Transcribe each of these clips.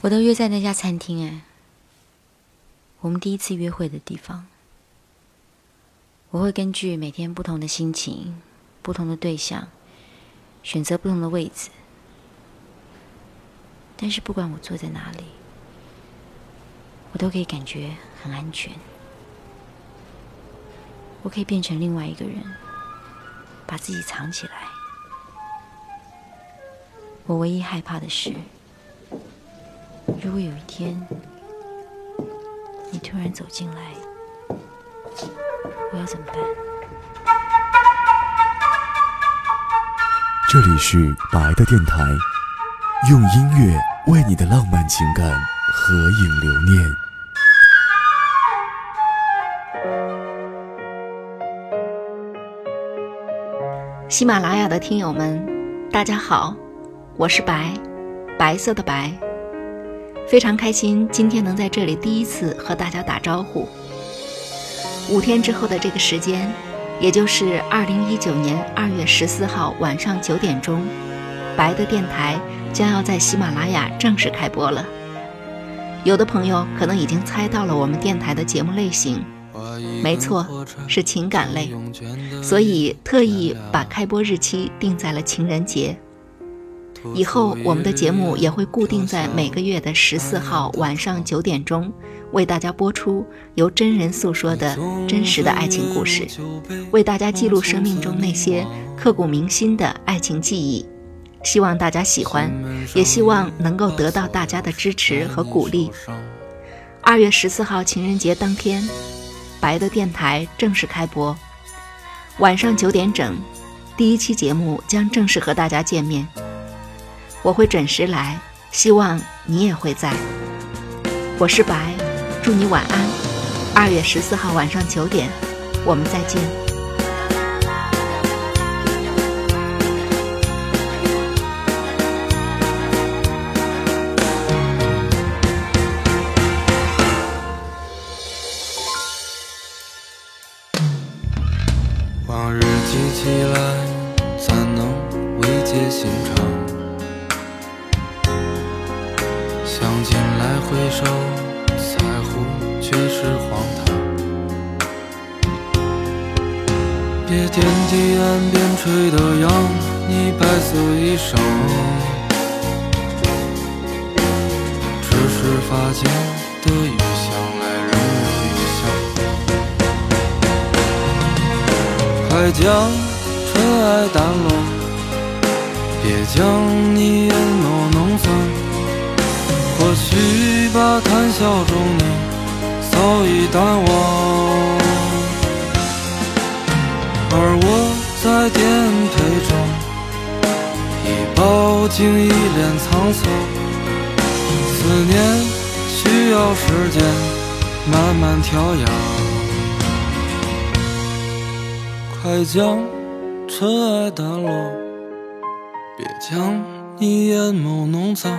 我都约在那家餐厅哎，我们第一次约会的地方。我会根据每天不同的心情、不同的对象，选择不同的位置。但是不管我坐在哪里，我都可以感觉很安全。我可以变成另外一个人，把自己藏起来。我唯一害怕的是，如果有一天你突然走进来，我要怎么办？这里是白的电台，用音乐为你的浪漫情感合影留念。喜马拉雅的听友们，大家好，我是白，白色的白，非常开心今天能在这里第一次和大家打招呼。五天之后的这个时间，也就是二零一九年二月十四号晚上九点钟，白的电台将要在喜马拉雅正式开播了。有的朋友可能已经猜到了我们电台的节目类型。没错，是情感类，所以特意把开播日期定在了情人节。以后我们的节目也会固定在每个月的十四号晚上九点钟，为大家播出由真人诉说的真实的爱情故事，为大家记录生命中那些刻骨铭心的爱情记忆。希望大家喜欢，也希望能够得到大家的支持和鼓励。二月十四号情人节当天。白的电台正式开播，晚上九点整，第一期节目将正式和大家见面。我会准时来，希望你也会在。我是白，祝你晚安。二月十四号晚上九点，我们再见。往日记起来，怎能慰藉心肠？想进来回首，在乎却是荒唐。别惦记岸边吹的杨，你白色衣裳。只是发间的雨香，来人有余香。快将。尘埃掸落，别将你眼眸。或许把谈笑中你早已淡忘，而我在颠沛中已饱经一脸沧桑。思念需要时间慢慢调养，快将。尘埃掸落，别将你眼眸弄脏。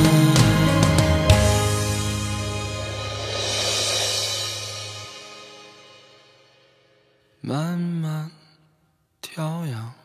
慢慢调养。